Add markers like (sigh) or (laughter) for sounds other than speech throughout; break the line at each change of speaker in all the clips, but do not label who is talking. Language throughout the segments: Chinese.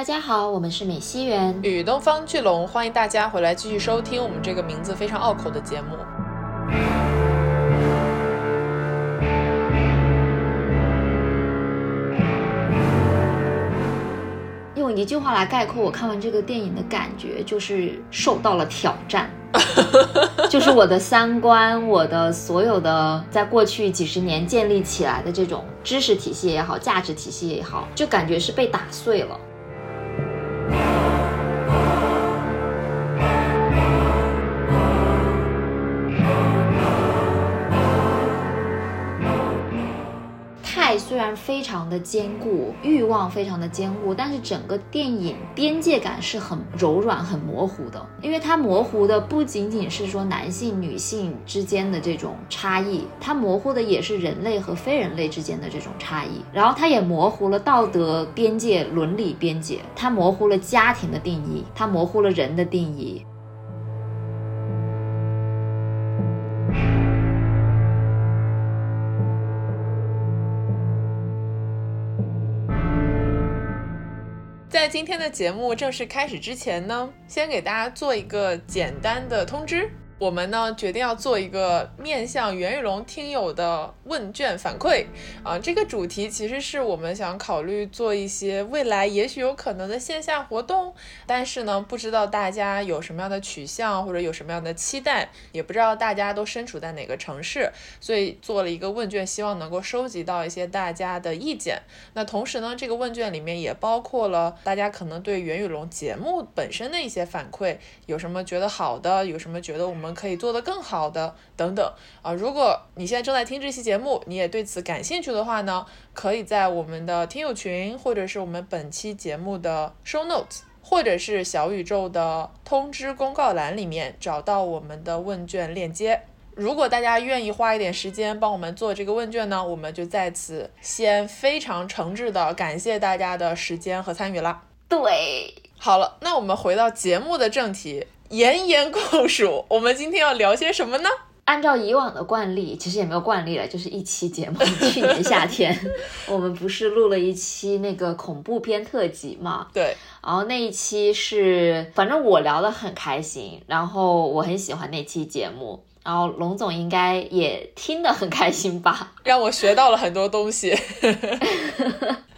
大家好，我们是美西园
与东方巨龙，欢迎大家回来继续收听我们这个名字非常拗口的节目。
用一句话来概括我看完这个电影的感觉，就是受到了挑战，就是我的三观，我的所有的在过去几十年建立起来的这种知识体系也好，价值体系也好，就感觉是被打碎了。虽然非常的坚固，欲望非常的坚固，但是整个电影边界感是很柔软、很模糊的。因为它模糊的不仅仅是说男性、女性之间的这种差异，它模糊的也是人类和非人类之间的这种差异。然后它也模糊了道德边界、伦理边界，它模糊了家庭的定义，它模糊了人的定义。
在今天的节目正式开始之前呢，先给大家做一个简单的通知。我们呢决定要做一个面向袁宇龙听友的问卷反馈啊，这个主题其实是我们想考虑做一些未来也许有可能的线下活动，但是呢不知道大家有什么样的取向或者有什么样的期待，也不知道大家都身处在哪个城市，所以做了一个问卷，希望能够收集到一些大家的意见。那同时呢，这个问卷里面也包括了大家可能对袁宇龙节目本身的一些反馈，有什么觉得好的，有什么觉得我们。可以做得更好的等等啊！如果你现在正在听这期节目，你也对此感兴趣的话呢，可以在我们的听友群，或者是我们本期节目的 show notes，或者是小宇宙的通知公告栏里面找到我们的问卷链接。如果大家愿意花一点时间帮我们做这个问卷呢，我们就在此先非常诚挚的感谢大家的时间和参与啦。
对，
好了，那我们回到节目的正题。严严酷暑，我们今天要聊些什么呢？
按照以往的惯例，其实也没有惯例了，就是一期节目。去年夏天，(laughs) 我们不是录了一期那个恐怖片特辑嘛？
对。
然后那一期是，反正我聊得很开心，然后我很喜欢那期节目，然后龙总应该也听得很开心吧？
让我学到了很多东西。(laughs)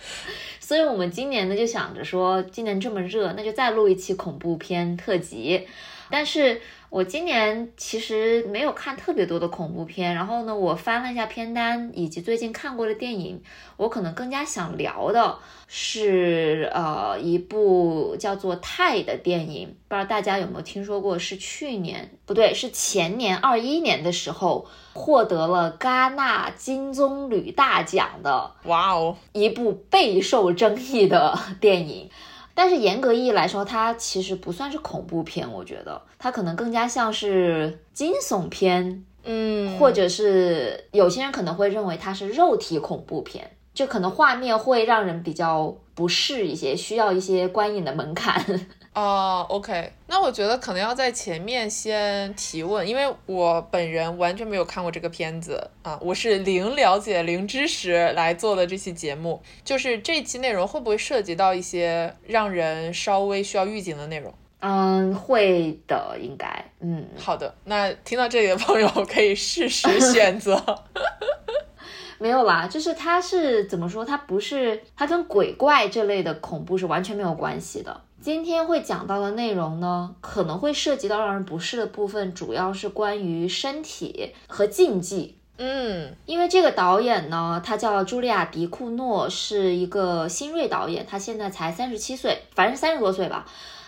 所以，我们今年呢就想着说，今年这么热，那就再录一期恐怖片特辑。但是。我今年其实没有看特别多的恐怖片，然后呢，我翻了一下片单以及最近看过的电影，我可能更加想聊的是呃一部叫做《泰》的电影，不知道大家有没有听说过？是去年不对，是前年二一年的时候获得了戛纳金棕榈大奖的，
哇哦，
一部备受争议的电影。但是严格意义来说，它其实不算是恐怖片，我觉得它可能更加像是惊悚片，
嗯，
或者是有些人可能会认为它是肉体恐怖片，就可能画面会让人比较不适一些，需要一些观影的门槛。
哦，OK，那我觉得可能要在前面先提问，因为我本人完全没有看过这个片子啊，我是零了解、零知识来做的这期节目。就是这期内容会不会涉及到一些让人稍微需要预警的内容？
嗯，会的，应该。嗯，
好的，那听到这里的朋友可以适时选择。(laughs)
没有啦，就是它是怎么说？它不是，它跟鬼怪这类的恐怖是完全没有关系的。今天会讲到的内容呢，可能会涉及到让人不适的部分，主要是关于身体和禁忌。
嗯，
因为这个导演呢，他叫茱莉亚·迪库诺，是一个新锐导演，他现在才三十七岁，反正三十多岁吧。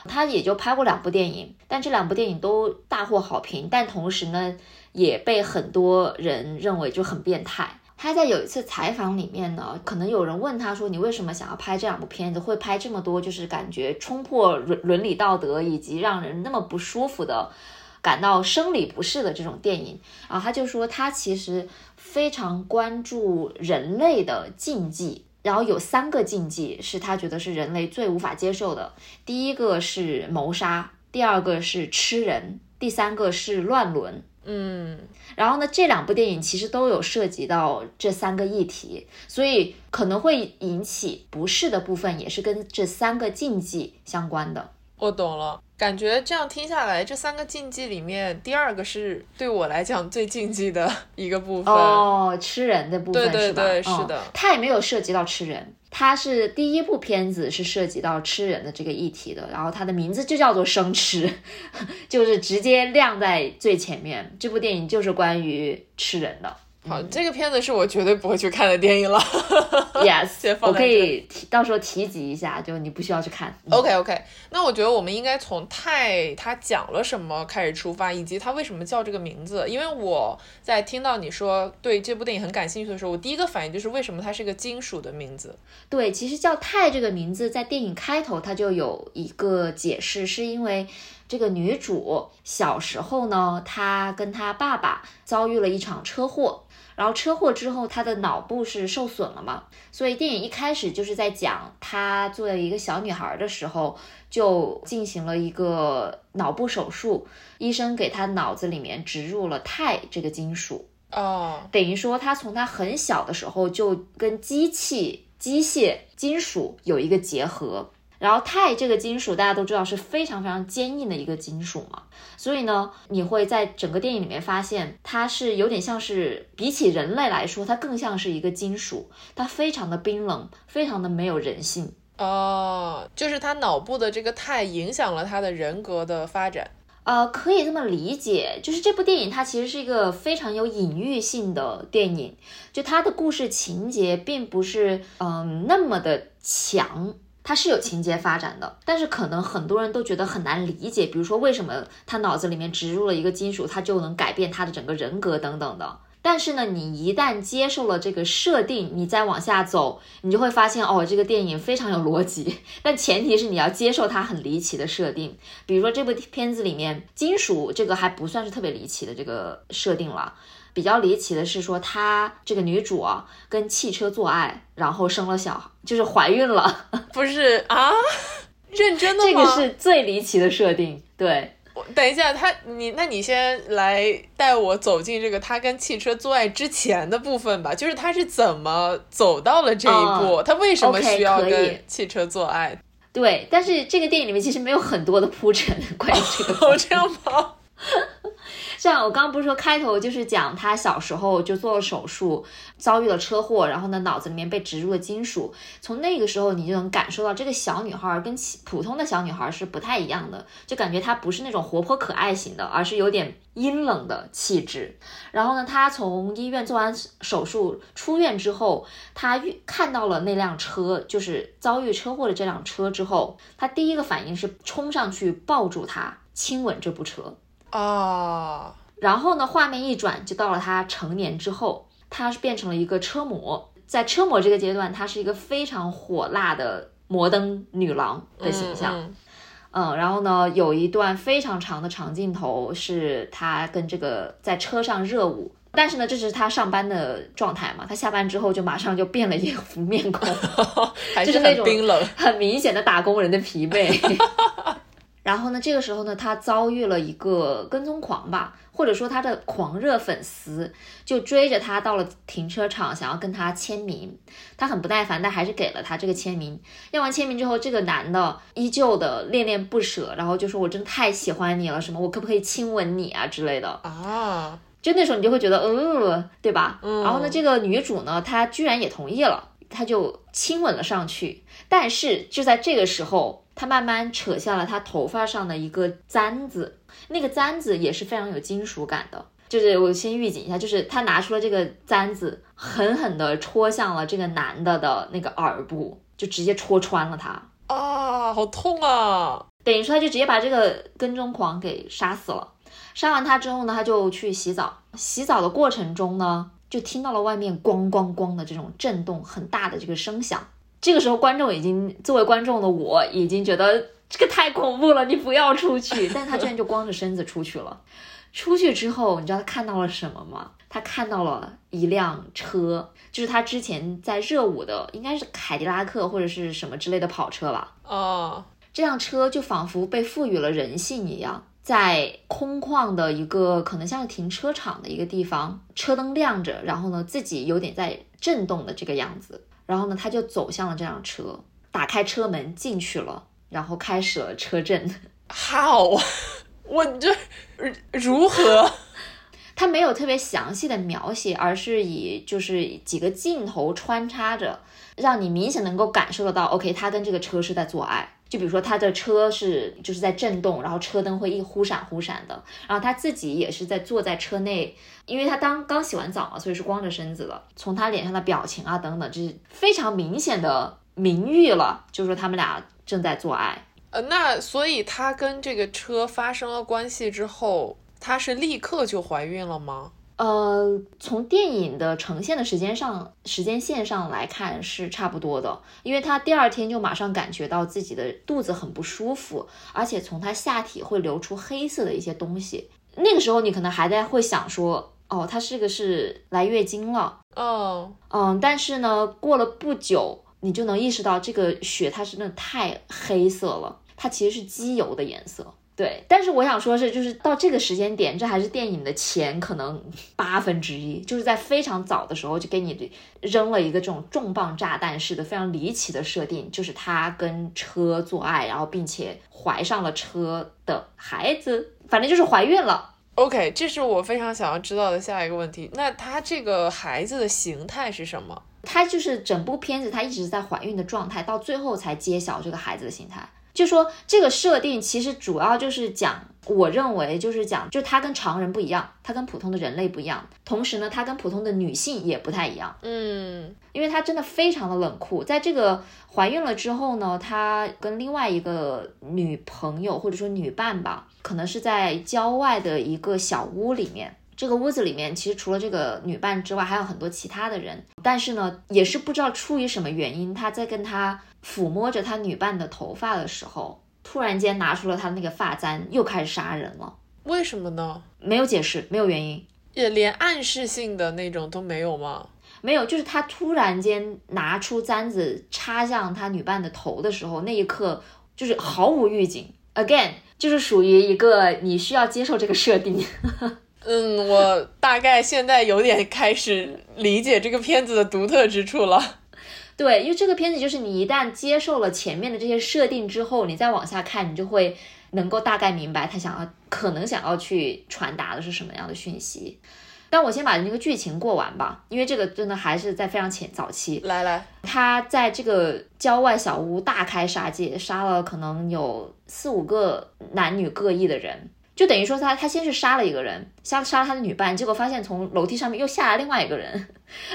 他也就拍过两部电影，但这两部电影都大获好评，但同时呢，也被很多人认为就很变态。他在有一次采访里面呢，可能有人问他说：“你为什么想要拍这两部片子？会拍这么多，就是感觉冲破伦伦理道德，以及让人那么不舒服的，感到生理不适的这种电影？”啊他就说，他其实非常关注人类的禁忌，然后有三个禁忌是他觉得是人类最无法接受的。第一个是谋杀，第二个是吃人，第三个是乱伦。
嗯，
然后呢，这两部电影其实都有涉及到这三个议题，所以可能会引起不适的部分，也是跟这三个禁忌相关的。
我懂了，感觉这样听下来，这三个禁忌里面，第二个是对我来讲最禁忌的一个部分。
哦，吃人的部分
对对
是吧？
对
嗯
是的
它也没有涉及到吃人，它是第一部片子是涉及到吃人的这个议题的，然后它的名字就叫做生吃，(laughs) 就是直接亮在最前面。这部电影就是关于吃人的。
好，这个片子是我绝对不会去看的电影了。(laughs) (laughs)
Yes，
先放
我可以提到时候提及一下，就你不需要去看。嗯
OK OK，那我觉得我们应该从泰他讲了什么开始出发，以及他为什么叫这个名字。因为我在听到你说对这部电影很感兴趣的时候，我第一个反应就是为什么它是个金属的名字。
对，其实叫泰这个名字在电影开头它就有一个解释，是因为这个女主小时候呢，她跟她爸爸遭遇了一场车祸，然后车祸之后他的脑部是受损了嘛，所以电影一开始就是在讲她作为一个小女孩的时候就进行了一个脑部手术，医生给她脑子里面植入了钛这个金属。
哦，
等于说他从他很小的时候就跟机器、机械、金属有一个结合。然后钛这个金属大家都知道是非常非常坚硬的一个金属嘛，所以呢，你会在整个电影里面发现它是有点像是比起人类来说，它更像是一个金属，它非常的冰冷，非常的没有人性。
哦，就是他脑部的这个钛影响了他的人格的发展。
呃，可以这么理解，就是这部电影它其实是一个非常有隐喻性的电影，就它的故事情节并不是嗯、那么的强，它是有情节发展的，但是可能很多人都觉得很难理解，比如说为什么他脑子里面植入了一个金属，它就能改变他的整个人格等等的。但是呢，你一旦接受了这个设定，你再往下走，你就会发现哦，这个电影非常有逻辑。(laughs) 但前提是你要接受它很离奇的设定。比如说这部片子里面，金属这个还不算是特别离奇的这个设定了。比较离奇的是说，她这个女主啊跟汽车做爱，然后生了小孩，就是怀孕了。(laughs)
不是啊？认真的吗这？
个是最离奇的设定。对，
我等一下，他你那你先来带我走进这个他跟汽车做爱之前的部分吧，就是他是怎么走到了这一步，他为什么需要跟汽车做爱？(laughs)
对，但是这个电影里面其实没有很多的铺陈关于这个
哦，这样吗？
像我刚刚不是说开头就是讲他小时候就做了手术，遭遇了车祸，然后呢脑子里面被植入了金属。从那个时候你就能感受到这个小女孩跟其普通的小女孩是不太一样的，就感觉她不是那种活泼可爱型的，而是有点阴冷的气质。然后呢，她从医院做完手术出院之后，她遇看到了那辆车，就是遭遇车祸的这辆车之后，她第一个反应是冲上去抱住她，亲吻这部车。
啊，
然后呢，画面一转就到了他成年之后，他是变成了一个车模。在车模这个阶段，她是一个非常火辣的摩登女郎的形象。
嗯
嗯然后呢，有一段非常长的长镜头是他跟这个在车上热舞。但是呢，这是他上班的状态嘛，他下班之后就马上就变了一副面孔，(laughs) 就是是那种
很冰冷。(laughs)
很明显的打工人的疲惫。然后呢，这个时候呢，他遭遇了一个跟踪狂吧，或者说他的狂热粉丝，就追着他到了停车场，想要跟他签名。他很不耐烦，但还是给了他这个签名。要完签名之后，这个男的依旧的恋恋不舍，然后就说：“我真的太喜欢你了，什么我可不可以亲吻你啊之类的。”
啊，
就那时候你就会觉得，嗯，对吧？
嗯
然后呢，这个女主呢，她居然也同意了，她就亲吻了上去。但是就在这个时候，她慢慢扯下了他头发上的一个簪子，那个簪子也是非常有金属感的。就是我先预警一下，就是他拿出了这个簪子，狠狠地戳向了这个男的的那个耳部，就直接戳穿了他。
啊，好痛啊！
等于说，他就直接把这个跟踪狂给杀死了。杀完他之后呢，他就去洗澡。洗澡的过程中呢，就听到了外面咣咣咣的这种震动很大的这个声响。这个时候，观众已经作为观众的我已经觉得这个太恐怖了，你不要出去。(laughs) 但他居然就光着身子出去了。出去之后，你知道他看到了什么吗？他看到了一辆车，就是他之前在热舞的，应该是凯迪拉克或者是什么之类的跑车吧。
哦，
这辆车就仿佛被赋予了人性一样，在空旷的一个可能像是停车场的一个地方，车灯亮着，然后呢自己有点在震动的这个样子，然后呢他就走向了这辆车，打开车门进去了，然后开始了车震。(laughs)
How？(laughs) 我这如 (laughs) 何？
他没有特别详细的描写，而是以就是几个镜头穿插着，让你明显能够感受得到，OK，他跟这个车是在做爱。就比如说他的车是就是在震动，然后车灯会一忽闪忽闪的，然后他自己也是在坐在车内，因为他当刚洗完澡嘛，所以是光着身子的。从他脸上的表情啊等等，这是非常明显的明喻了，就是说他们俩正在做爱。
呃，那所以他跟这个车发生了关系之后。他是立刻就怀孕了吗？
呃，从电影的呈现的时间上、时间线上来看是差不多的，因为他第二天就马上感觉到自己的肚子很不舒服，而且从他下体会流出黑色的一些东西。那个时候你可能还在会想说，哦，他这个是来月经了。
哦，
嗯，但是呢，过了不久，你就能意识到这个血它是真的太黑色了，它其实是机油的颜色。对，但是我想说，是就是到这个时间点，这还是电影的前可能八分之一，就是在非常早的时候就给你扔了一个这种重磅炸弹式的非常离奇的设定，就是他跟车做爱，然后并且怀上了车的孩子，反正就是怀孕了。
OK，这是我非常想要知道的下一个问题。那他这个孩子的形态是什么？
他就是整部片子他一直在怀孕的状态，到最后才揭晓这个孩子的形态。就说这个设定其实主要就是讲，我认为就是讲，就他跟常人不一样，他跟普通的人类不一样，同时呢，他跟普通的女性也不太一样，
嗯，
因为他真的非常的冷酷，在这个怀孕了之后呢，他跟另外一个女朋友或者说女伴吧，可能是在郊外的一个小屋里面。这个屋子里面其实除了这个女伴之外，还有很多其他的人。但是呢，也是不知道出于什么原因，他在跟他抚摸着他女伴的头发的时候，突然间拿出了他那个发簪，又开始杀人了。
为什么呢？
没有解释，没有原因，
也连暗示性的那种都没有吗？
没有，就是他突然间拿出簪子插向他女伴的头的时候，那一刻就是毫无预警。Again，就是属于一个你需要接受这个设定。(laughs)
嗯，我大概现在有点开始理解这个片子的独特之处了。
对，因为这个片子就是你一旦接受了前面的这些设定之后，你再往下看，你就会能够大概明白他想要可能想要去传达的是什么样的讯息。但我先把那个剧情过完吧，因为这个真的还是在非常前早期。
来来，
他在这个郊外小屋大开杀戒，杀了可能有四五个男女各异的人。就等于说他他先是杀了一个人，杀杀了他的女伴，结果发现从楼梯上面又下来另外一个人，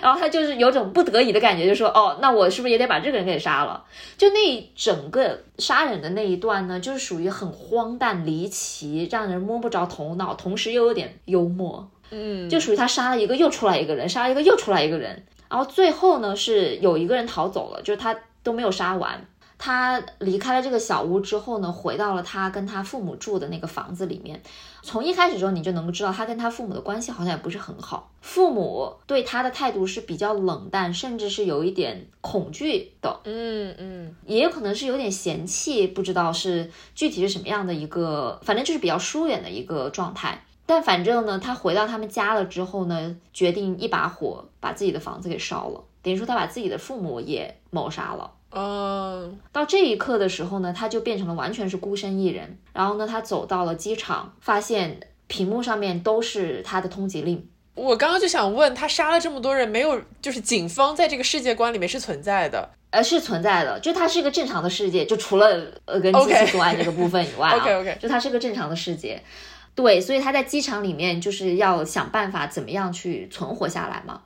然后他就是有种不得已的感觉，就说哦，那我是不是也得把这个人给杀了？就那整个杀人的那一段呢，就是属于很荒诞离奇，让人摸不着头脑，同时又有点幽默，
嗯，
就属于他杀了一个又出来一个人，杀了一个又出来一个人，然后最后呢是有一个人逃走了，就是他都没有杀完。他离开了这个小屋之后呢，回到了他跟他父母住的那个房子里面。从一开始时候，你就能够知道他跟他父母的关系好像也不是很好，父母对他的态度是比较冷淡，甚至是有一点恐惧的。
嗯嗯，
也有可能是有点嫌弃，不知道是具体是什么样的一个，反正就是比较疏远的一个状态。但反正呢，他回到他们家了之后呢，决定一把火把自己的房子给烧了，等于说他把自己的父母也谋杀了。
嗯，
到这一刻的时候呢，他就变成了完全是孤身一人。然后呢，他走到了机场，发现屏幕上面都是他的通缉令。
我刚刚就想问他杀了这么多人，没有就是警方在这个世界观里面是存在的？
呃，是存在的，就它是一个正常的世界，就除了呃跟机器作案这个部分以外
，OK OK，
就它是个正常的世界。对，所以他在机场里面就是要想办法怎么样去存活下来嘛。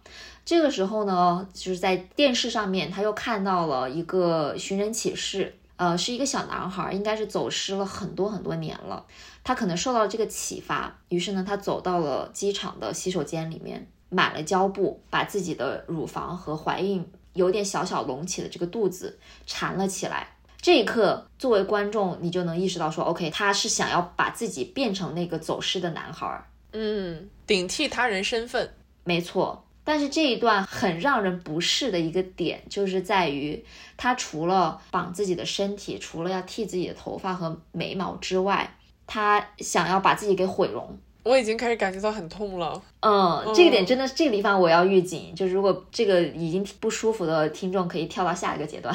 这个时候呢，就是在电视上面，他又看到了一个寻人启事，呃，是一个小男孩，应该是走失了很多很多年了。他可能受到这个启发，于是呢，他走到了机场的洗手间里面，买了胶布，把自己的乳房和怀孕有点小小隆起的这个肚子缠了起来。这一刻，作为观众，你就能意识到说，OK，他是想要把自己变成那个走失的男孩，
嗯，顶替他人身份，
没错。但是这一段很让人不适的一个点，就是在于他除了绑自己的身体，除了要剃自己的头发和眉毛之外，他想要把自己给毁容。
我已经开始感觉到很痛了。
嗯，这个点真的是这个地方我要预警，就是如果这个已经不舒服的听众可以跳到下一个阶段，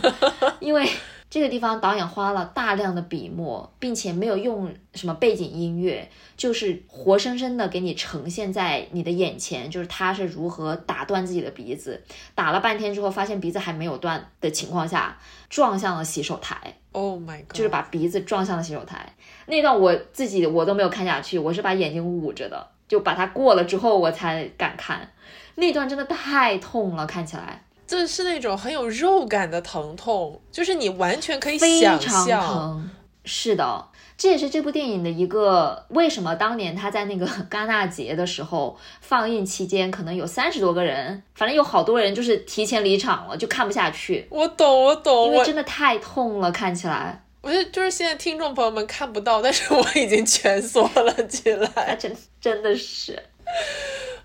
(laughs) 因为。这个地方导演花了大量的笔墨，并且没有用什么背景音乐，就是活生生的给你呈现在你的眼前，就是他是如何打断自己的鼻子，打了半天之后发现鼻子还没有断的情况下，撞向了洗手台。
Oh my god！
就是把鼻子撞向了洗手台。那段我自己我都没有看下去，我是把眼睛捂着的，就把它过了之后我才敢看。那段真的太痛了，看起来。
这是那种很有肉感的疼痛，就是你完全可以
想象。是的，这也是这部电影的一个为什么当年他在那个戛纳节的时候放映期间，可能有三十多个人，反正有好多人就是提前离场了，就看不下去。
我懂，我懂，
因为真的太痛了，看起来。
我觉得就是现在听众朋友们看不到，但是我已经蜷缩了起来，(laughs)
真真的是。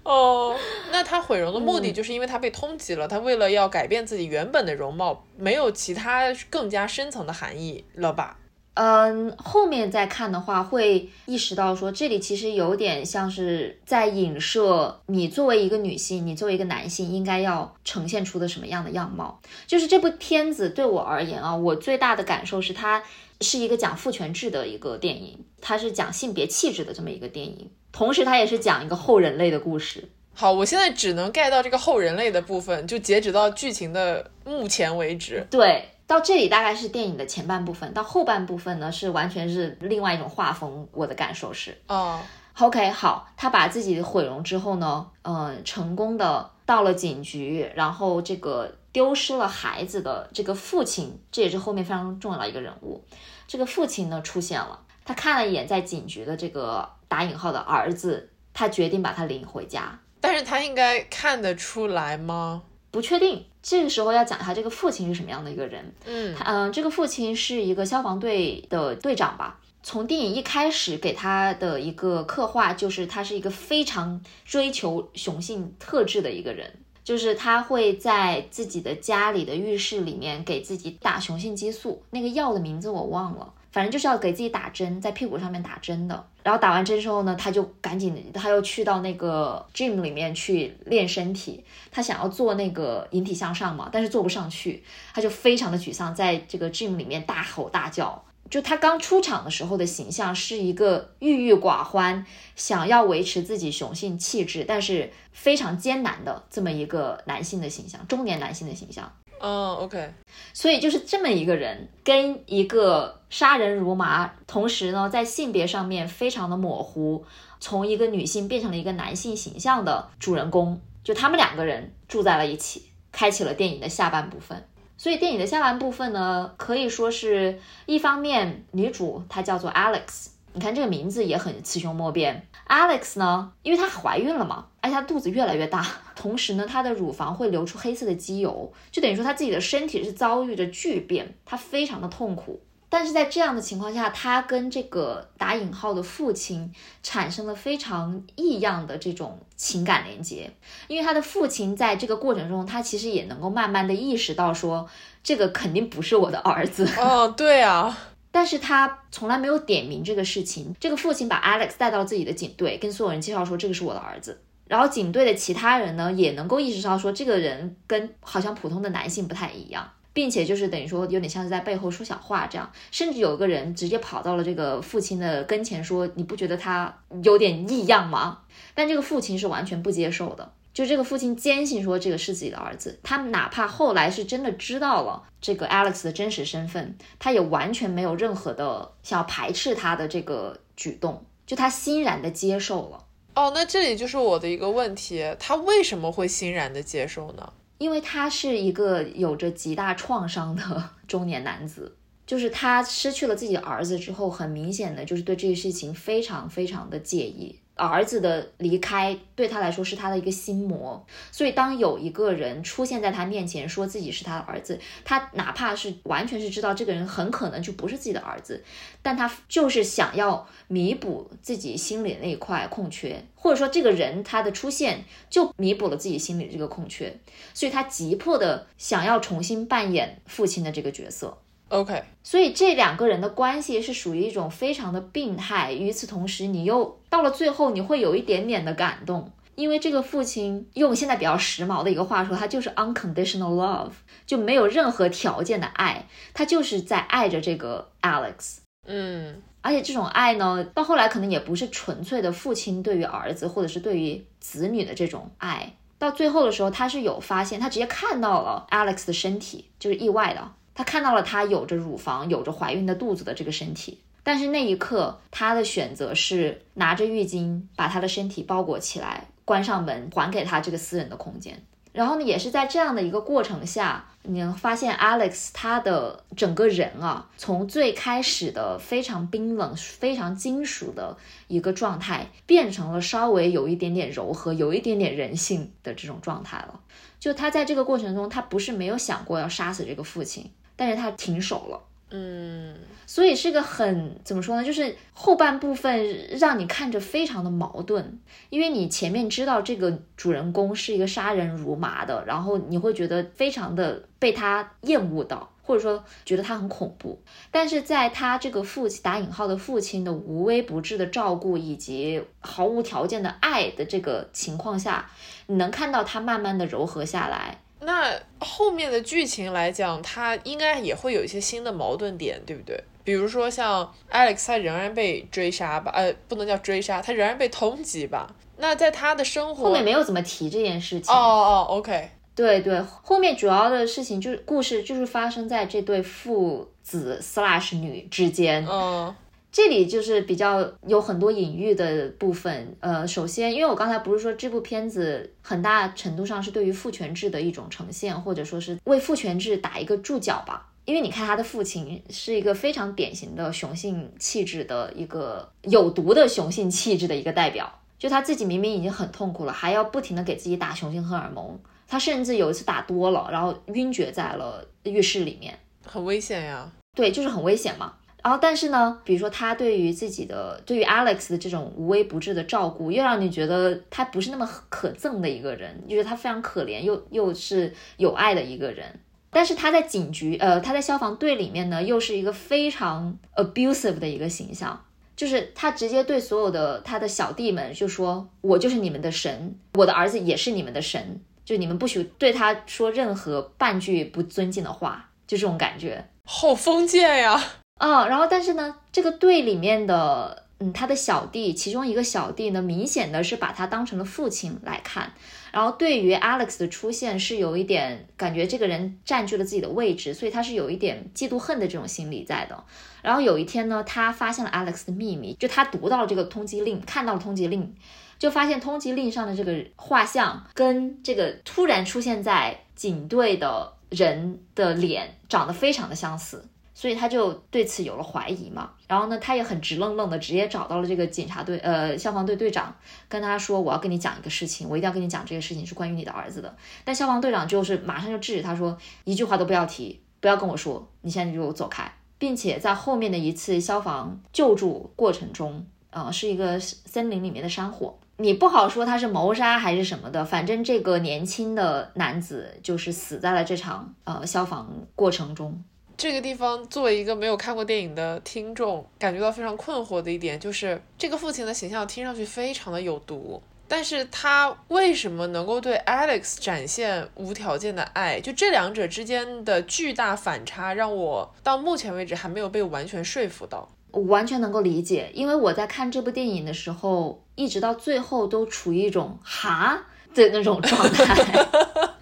哦，那他毁容的目的就是因为他被通缉了，他为了要改变自己原本的容貌，没有其他更加深层的含义了吧？
嗯，后面再看的话，会意识到说这里其实有点像是在影射你作为一个女性，你作为一个男性应该要呈现出的什么样的样貌。就是这部片子对我而言啊，我最大的感受是它是一个讲父权制的一个电影，它是讲性别气质的这么一个电影。同时，它也是讲一个后人类的故事。
好，我现在只能 get 到这个后人类的部分，就截止到剧情的目前为止。
对，到这里大概是电影的前半部分，到后半部分呢是完全是另外一种画风。我的感受是，
哦
，OK，好，他把自己毁容之后呢，嗯，成功的到了警局，然后这个丢失了孩子的这个父亲，这也是后面非常重要的一个人物。这个父亲呢出现了，他看了一眼在警局的这个。打引号的儿子，他决定把他领回家，
但是他应该看得出来吗？
不确定。这个时候要讲一下这个父亲是什么样的一个人。
嗯，
嗯，这个父亲是一个消防队的队长吧。从电影一开始给他的一个刻画，就是他是一个非常追求雄性特质的一个人，就是他会在自己的家里的浴室里面给自己打雄性激素，那个药的名字我忘了。反正就是要给自己打针，在屁股上面打针的。然后打完针之后呢，他就赶紧，他又去到那个 gym 里面去练身体。他想要做那个引体向上嘛，但是做不上去，他就非常的沮丧，在这个 gym 里面大吼大叫。就他刚出场的时候的形象是一个郁郁寡欢，想要维持自己雄性气质，但是非常艰难的这么一个男性的形象，中年男性的形象。
嗯，OK，
所以就是这么一个人，跟一个杀人如麻，同时呢，在性别上面非常的模糊，从一个女性变成了一个男性形象的主人公，就他们两个人住在了一起，开启了电影的下半部分。所以电影的下半部分呢，可以说是一方面，女主她叫做 Alex。你看这个名字也很雌雄莫辨。Alex 呢，因为她怀孕了嘛，而且她肚子越来越大，(laughs) 同时呢，她的乳房会流出黑色的机油，就等于说她自己的身体是遭遇着巨变，她非常的痛苦。但是在这样的情况下，他跟这个打引号的父亲产生了非常异样的这种情感连接，因为他的父亲在这个过程中，他其实也能够慢慢的意识到说，这个肯定不是我的儿子。
哦，对啊。(laughs)
但是他从来没有点名这个事情。这个父亲把 Alex 带到自己的警队，跟所有人介绍说这个是我的儿子。然后警队的其他人呢，也能够意识到说这个人跟好像普通的男性不太一样，并且就是等于说有点像是在背后说小话这样。甚至有一个人直接跑到了这个父亲的跟前说：“你不觉得他有点异样吗？”但这个父亲是完全不接受的。就这个父亲坚信说这个是自己的儿子，他哪怕后来是真的知道了这个 Alex 的真实身份，他也完全没有任何的想要排斥他的这个举动，就他欣然的接受了。
哦，那这里就是我的一个问题，他为什么会欣然的接受呢？
因为他是一个有着极大创伤的 (laughs) 中年男子，就是他失去了自己的儿子之后，很明显的就是对这个事情非常非常的介意。儿子的离开对他来说是他的一个心魔，所以当有一个人出现在他面前，说自己是他的儿子，他哪怕是完全是知道这个人很可能就不是自己的儿子，但他就是想要弥补自己心里那一块空缺，或者说这个人他的出现就弥补了自己心里这个空缺，所以他急迫的想要重新扮演父亲的这个角色。
OK，
所以这两个人的关系是属于一种非常的病态。与此同时，你又到了最后，你会有一点点的感动，因为这个父亲用现在比较时髦的一个话说，他就是 unconditional love，就没有任何条件的爱，他就是在爱着这个 Alex。
嗯，
而且这种爱呢，到后来可能也不是纯粹的父亲对于儿子或者是对于子女的这种爱。到最后的时候，他是有发现，他直接看到了 Alex 的身体，就是意外的。他看到了他有着乳房、有着怀孕的肚子的这个身体，但是那一刻他的选择是拿着浴巾把他的身体包裹起来，关上门，还给他这个私人的空间。然后呢，也是在这样的一个过程下，你能发现 Alex 他的整个人啊，从最开始的非常冰冷、非常金属的一个状态，变成了稍微有一点点柔和、有一点点人性的这种状态了。就他在这个过程中，他不是没有想过要杀死这个父亲。但是他停手了，
嗯，
所以是个很怎么说呢？就是后半部分让你看着非常的矛盾，因为你前面知道这个主人公是一个杀人如麻的，然后你会觉得非常的被他厌恶到，或者说觉得他很恐怖。但是在他这个父亲打引号的父亲的无微不至的照顾以及毫无条件的爱的这个情况下，你能看到他慢慢的柔和下来。
那后面的剧情来讲，他应该也会有一些新的矛盾点，对不对？比如说像 Alex，他仍然被追杀吧？呃，不能叫追杀，他仍然被通缉吧？那在他的生活
后面没有怎么提这件事情。
哦哦，OK，
对对，后面主要的事情就是故事就是发生在这对父子 slash 女之间。
嗯。
这里就是比较有很多隐喻的部分。呃，首先，因为我刚才不是说这部片子很大程度上是对于父权制的一种呈现，或者说是为父权制打一个注脚吧。因为你看他的父亲是一个非常典型的雄性气质的一个有毒的雄性气质的一个代表，就他自己明明已经很痛苦了，还要不停的给自己打雄性荷尔蒙。他甚至有一次打多了，然后晕厥在了浴室里面，
很危险呀。
对，就是很危险嘛。然后，但是呢，比如说他对于自己的、对于 Alex 的这种无微不至的照顾，又让你觉得他不是那么可憎的一个人，就是他非常可怜又又是有爱的一个人。但是他在警局，呃，他在消防队里面呢，又是一个非常 abusive 的一个形象，就是他直接对所有的他的小弟们就说：“我就是你们的神，我的儿子也是你们的神，就你们不许对他说任何半句不尊敬的话。”就这种感觉，
好封建呀。
啊，然后但是呢，这个队里面的，嗯，他的小弟，其中一个小弟呢，明显的是把他当成了父亲来看，然后对于 Alex 的出现是有一点感觉这个人占据了自己的位置，所以他是有一点嫉妒恨的这种心理在的。然后有一天呢，他发现了 Alex 的秘密，就他读到了这个通缉令，看到了通缉令，就发现通缉令上的这个画像跟这个突然出现在警队的人的脸长得非常的相似。所以他就对此有了怀疑嘛，然后呢，他也很直愣愣的直接找到了这个警察队，呃，消防队队长，跟他说，我要跟你讲一个事情，我一定要跟你讲这个事情是关于你的儿子的。但消防队长就是马上就制止他说，一句话都不要提，不要跟我说，你现在就走开，并且在后面的一次消防救助过程中，呃，是一个森林里面的山火，你不好说他是谋杀还是什么的，反正这个年轻的男子就是死在了这场呃消防过程中。
这个地方，作为一个没有看过电影的听众，感觉到非常困惑的一点就是，这个父亲的形象听上去非常的有毒，但是他为什么能够对 Alex 展现无条件的爱？就这两者之间的巨大反差，让我到目前为止还没有被完全说服到。
我完全能够理解，因为我在看这部电影的时候，一直到最后都处于一种哈的那种状态。(laughs)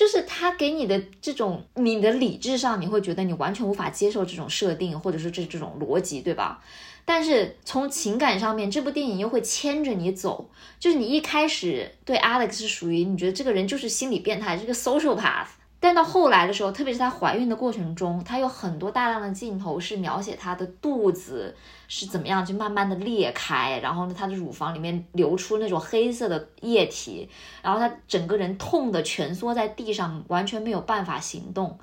就是他给你的这种，你的理智上你会觉得你完全无法接受这种设定，或者说这这种逻辑，对吧？但是从情感上面，这部电影又会牵着你走。就是你一开始对 Alex 是属于你觉得这个人就是心理变态，是个 social path。但到后来的时候，特别是她怀孕的过程中，她有很多大量的镜头是描写她的肚子是怎么样，就慢慢的裂开，然后呢，她的乳房里面流出那种黑色的液体，然后她整个人痛的蜷缩在地上，完全没有办法行动。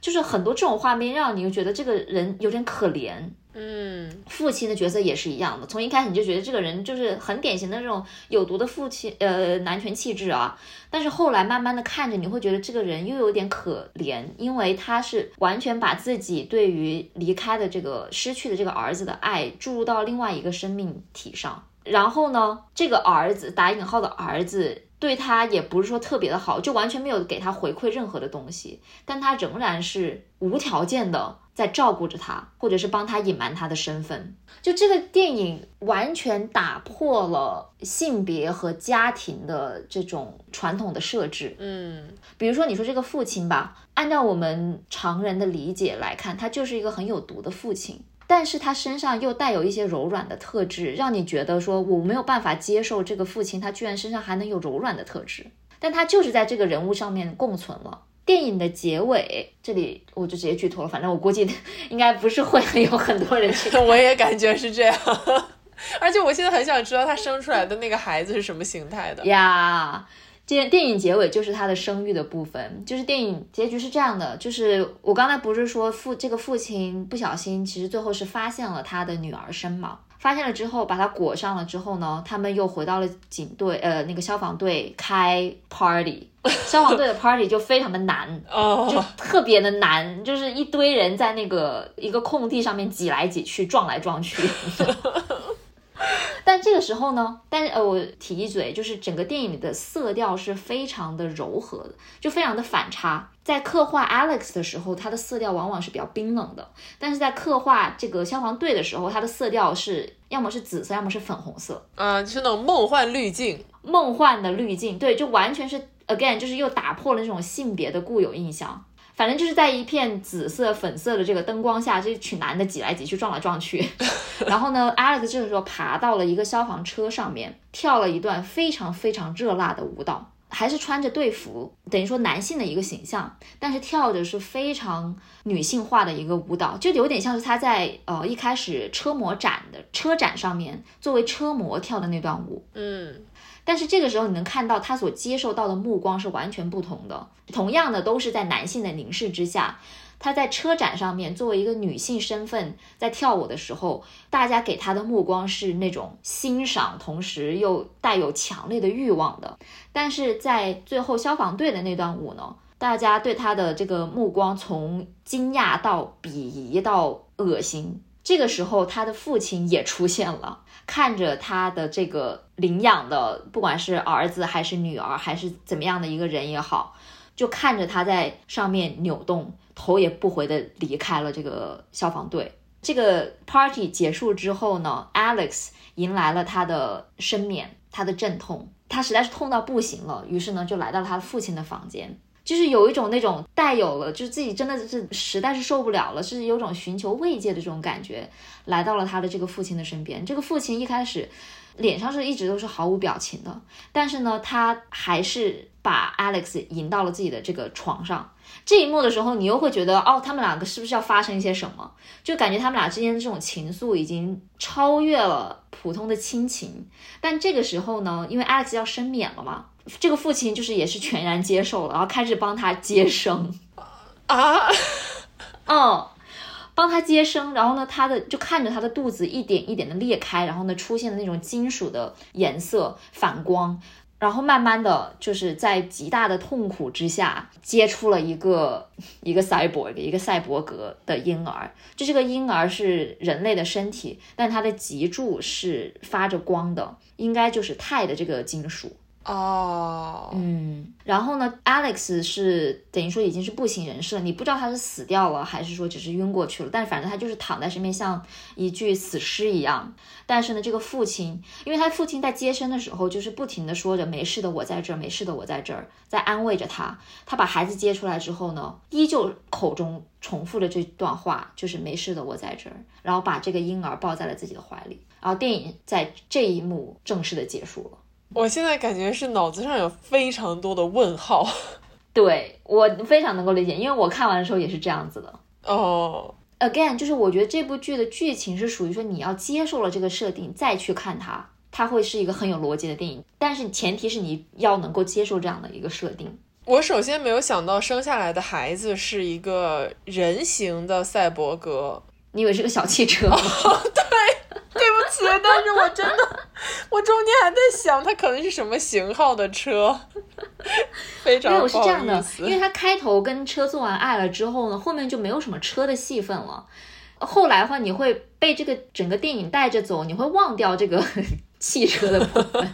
就是很多这种画面让你又觉得这个人有点可怜。
嗯，
父亲的角色也是一样的，从一开始你就觉得这个人就是很典型的这种有毒的父亲，呃，男权气质啊。但是后来慢慢的看着，你会觉得这个人又有点可怜，因为他是完全把自己对于离开的这个失去的这个儿子的爱注入到另外一个生命体上。然后呢，这个儿子打引号的儿子对他也不是说特别的好，就完全没有给他回馈任何的东西，但他仍然是无条件的。在照顾着他，或者是帮他隐瞒他的身份。就这个电影完全打破了性别和家庭的这种传统的设置。
嗯，
比如说你说这个父亲吧，按照我们常人的理解来看，他就是一个很有毒的父亲，但是他身上又带有一些柔软的特质，让你觉得说我没有办法接受这个父亲，他居然身上还能有柔软的特质，但他就是在这个人物上面共存了。电影的结尾，这里我就直接剧透了。反正我估计应该不是会有很多人去。(laughs)
我也感觉是这样，(laughs) 而且我现在很想知道他生出来的那个孩子是什么形态的
呀。电电影结尾就是他的生育的部分，就是电影结局是这样的，就是我刚才不是说父这个父亲不小心，其实最后是发现了他的女儿身嘛。发现了之后，把它裹上了之后呢，他们又回到了警队，呃，那个消防队开 party，(laughs) 消防队的 party 就非常的难，(laughs) 就特别的难，就是一堆人在那个一个空地上面挤来挤去，撞来撞去。(laughs) (laughs) 但这个时候呢，但是呃，我提一嘴，就是整个电影里的色调是非常的柔和的，就非常的反差。在刻画 Alex 的时候，它的色调往往是比较冰冷的；但是在刻画这个消防队的时候，它的色调是要么是紫色，要么是粉红色，
嗯，就是那种梦幻滤镜，
梦幻的滤镜，对，就完全是 again，就是又打破了那种性别的固有印象。反正就是在一片紫色、粉色的这个灯光下，这一群男的挤来挤去、撞来撞去。(laughs) 然后呢，Alex 这个时候爬到了一个消防车上面，跳了一段非常非常热辣的舞蹈，还是穿着队服，等于说男性的一个形象，但是跳的是非常女性化的一个舞蹈，就有点像是他在呃一开始车模展的车展上面作为车模跳的那段舞。
嗯。
但是这个时候，你能看到他所接受到的目光是完全不同的。同样的，都是在男性的凝视之下，他在车展上面作为一个女性身份在跳舞的时候，大家给他的目光是那种欣赏，同时又带有强烈的欲望的。但是在最后消防队的那段舞呢，大家对他的这个目光从惊讶到鄙夷到恶心。这个时候，他的父亲也出现了。看着他的这个领养的，不管是儿子还是女儿，还是怎么样的一个人也好，就看着他在上面扭动，头也不回的离开了这个消防队。这个 party 结束之后呢，Alex 迎来了他的生免，他的阵痛，他实在是痛到不行了，于是呢就来到了他父亲的房间。就是有一种那种带有了，就是自己真的是实在是受不了了，是有种寻求慰藉的这种感觉，来到了他的这个父亲的身边。这个父亲一开始脸上是一直都是毫无表情的，但是呢，他还是把 Alex 引到了自己的这个床上。这一幕的时候，你又会觉得，哦，他们两个是不是要发生一些什么？就感觉他们俩之间的这种情愫已经超越了普通的亲情。但这个时候呢，因为 Alex 要生免了嘛。这个父亲就是也是全然接受了，然后开始帮他接生
啊，
嗯，帮他接生，然后呢，他的就看着他的肚子一点一点的裂开，然后呢，出现了那种金属的颜色反光，然后慢慢的就是在极大的痛苦之下接出了一个一个 cyborg 一个赛博格的婴儿，就这个婴儿是人类的身体，但他的脊柱是发着光的，应该就是钛的这个金属。
哦，
嗯，然后呢，Alex 是等于说已经是不省人事了，你不知道他是死掉了还是说只是晕过去了，但是反正他就是躺在身边像一具死尸一样。但是呢，这个父亲，因为他父亲在接生的时候就是不停的说着没事的，我在这儿，没事的，我在这儿，在安慰着他。他把孩子接出来之后呢，依旧口中重复着这段话，就是没事的，我在这儿，然后把这个婴儿抱在了自己的怀里。然后电影在这一幕正式的结束了。
我现在感觉是脑子上有非常多的问号，
对我非常能够理解，因为我看完的时候也是这样子的。
哦
，again，就是我觉得这部剧的剧情是属于说你要接受了这个设定再去看它，它会是一个很有逻辑的电影，但是前提是你要能够接受这样的一个设定。
我首先没有想到生下来的孩子是一个人形的赛博格，
你以为是个小汽车？(laughs)
对 (laughs) 不起，但是我真的，(laughs) 我中间还在想它可能是什么型号的车，(laughs) 非常
没有是这样的因为它开头跟车做完爱了之后呢，后面就没有什么车的戏份了。后来的话，你会被这个整个电影带着走，你会忘掉这个汽车的部分。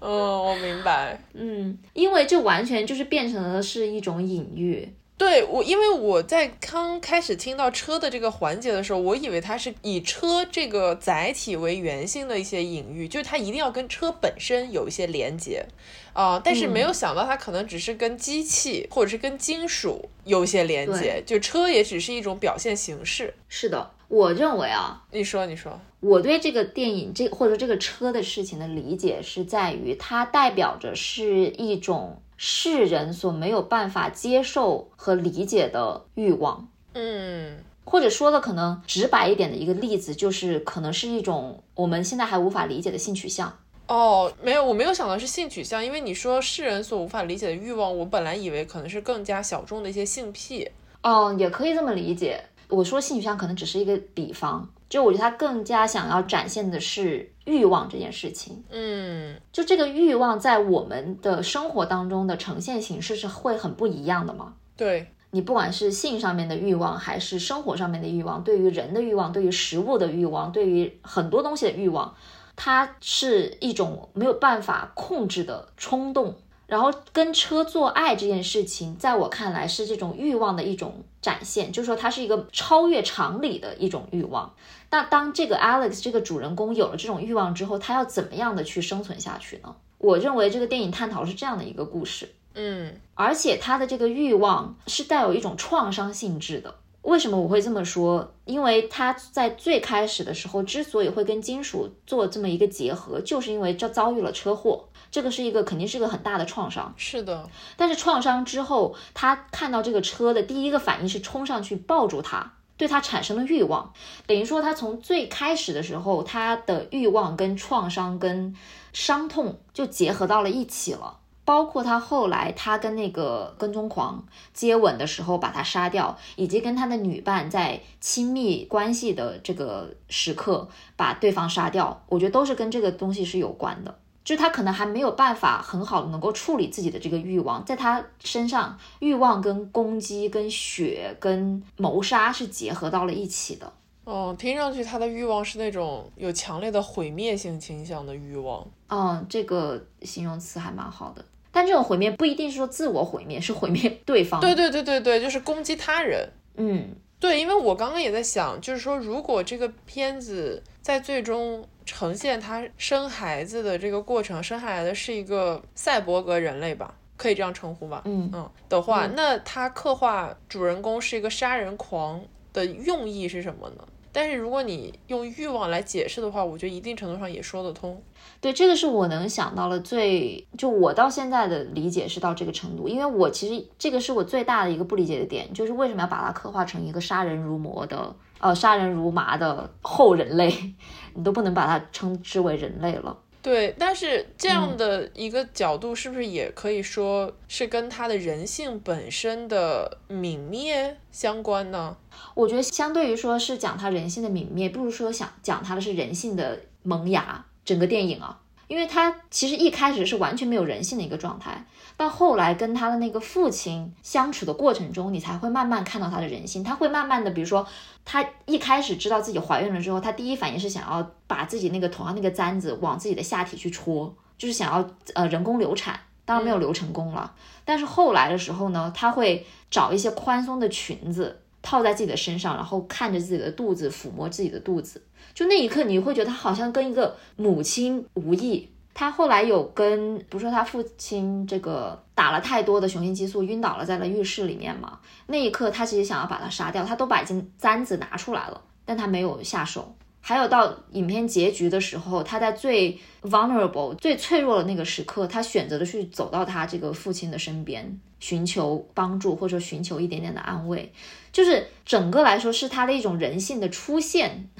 嗯，我明白。
嗯，因为这完全就是变成了是一种隐喻。
对我，因为我在刚开始听到车的这个环节的时候，我以为它是以车这个载体为原型的一些隐喻，就是它一定要跟车本身有一些连接。啊、但是没有想到它可能只是跟机器或者是跟金属有一些连接，就车也只是一种表现形式。
是的，我认为啊，
你说，你说，
我对这个电影这或者这个车的事情的理解是在于，它代表着是一种世人所没有办法接受和理解的欲望。
嗯
或者说的可能直白一点的一个例子，就是可能是一种我们现在还无法理解的性取向。
哦，没有，我没有想到是性取向，因为你说世人所无法理解的欲望，我本来以为可能是更加小众的一些性癖。
嗯，也可以这么理解。我说性取向可能只是一个比方，就我觉得他更加想要展现的是欲望这件事情。
嗯
就这个欲望在我们的生活当中的呈现形式是会很不一样的吗？
对，
你不管是性上面的欲望，还是生活上面的欲望，对于人的欲望，对于食物的欲望，对于很多东西的欲望，它是一种没有办法控制的冲动。然后跟车做爱这件事情，在我看来是这种欲望的一种展现，就是说它是一个超越常理的一种欲望。那当这个 Alex 这个主人公有了这种欲望之后，他要怎么样的去生存下去呢？我认为这个电影探讨是这样的一个故事。
嗯
而且他的这个欲望是带有一种创伤性质的。为什么我会这么说？因为他在最开始的时候之所以会跟金属做这么一个结合，就是因为这遭遇了车祸，这个是一个肯定是一个很大的创伤。
是的，
但是创伤之后，他看到这个车的第一个反应是冲上去抱住它，对他产生了欲望。等于说，他从最开始的时候，他的欲望跟创伤跟伤痛就结合到了一起了。包括他后来，他跟那个跟踪狂接吻的时候把他杀掉，以及跟他的女伴在亲密关系的这个时刻把对方杀掉，我觉得都是跟这个东西是有关的。就他可能还没有办法很好的能够处理自己的这个欲望，在他身上，欲望跟攻击、跟血、跟谋杀是结合到了一起的。
哦，听上去他的欲望是那种有强烈的毁灭性倾向的欲望。
嗯，这个形容词还蛮好的。但这种毁灭不一定是说自我毁灭，是毁灭对方。
对对对对对，就是攻击他人。
嗯，
对，因为我刚刚也在想，就是说，如果这个片子在最终呈现他生孩子的这个过程，生下来的是一个赛博格人类吧，可以这样称呼吧？
嗯
嗯的话，
嗯
那他刻画主人公是一个杀人狂的用意是什么呢？但是如果你用欲望来解释的话，我觉得一定程度上也说得通。
对，这个是我能想到的最，就我到现在的理解是到这个程度，因为我其实这个是我最大的一个不理解的点，就是为什么要把它刻画成一个杀人如魔的，呃，杀人如麻的后人类，(laughs) 你都不能把它称之为人类了。
对，但是这
嗯
样的一个角度，是不是也可以说是跟他的人性本身的泯灭相关呢？
我觉得相对于说是讲他人性的泯灭，不如说想讲他的是人性的萌芽。整个电影啊，因为他其实一开始是完全没有人性的一个状态，到后来跟他的那个父亲相处的过程中，你才会慢慢看到他的人性。他会慢慢的，比如说他一开始知道自己怀孕了之后，他第一反应是想要把自己那个头上那个簪子往自己的下体去戳，就是想要呃人工流产。当然没有流成功了，但是后来的时候呢，他会找一些宽松的裙子。套在自己的身上，然后看着自己的肚子，抚摸自己的肚子，就那一刻你会觉得他好像跟一个母亲无异。他后来有跟，不是说他父亲这个打了太多的雄性激素，晕倒了在了浴室里面嘛？那一刻他其实想要把他杀掉，他都把已经簪子拿出来了，但他没有下手。还有到影片结局的时候，他在最 vulnerable、最脆弱的那个时刻，他选择的去走到他这个父亲的身边，寻求帮助或者寻求一点点的安慰。就是整个来说是他的一种人性的出现。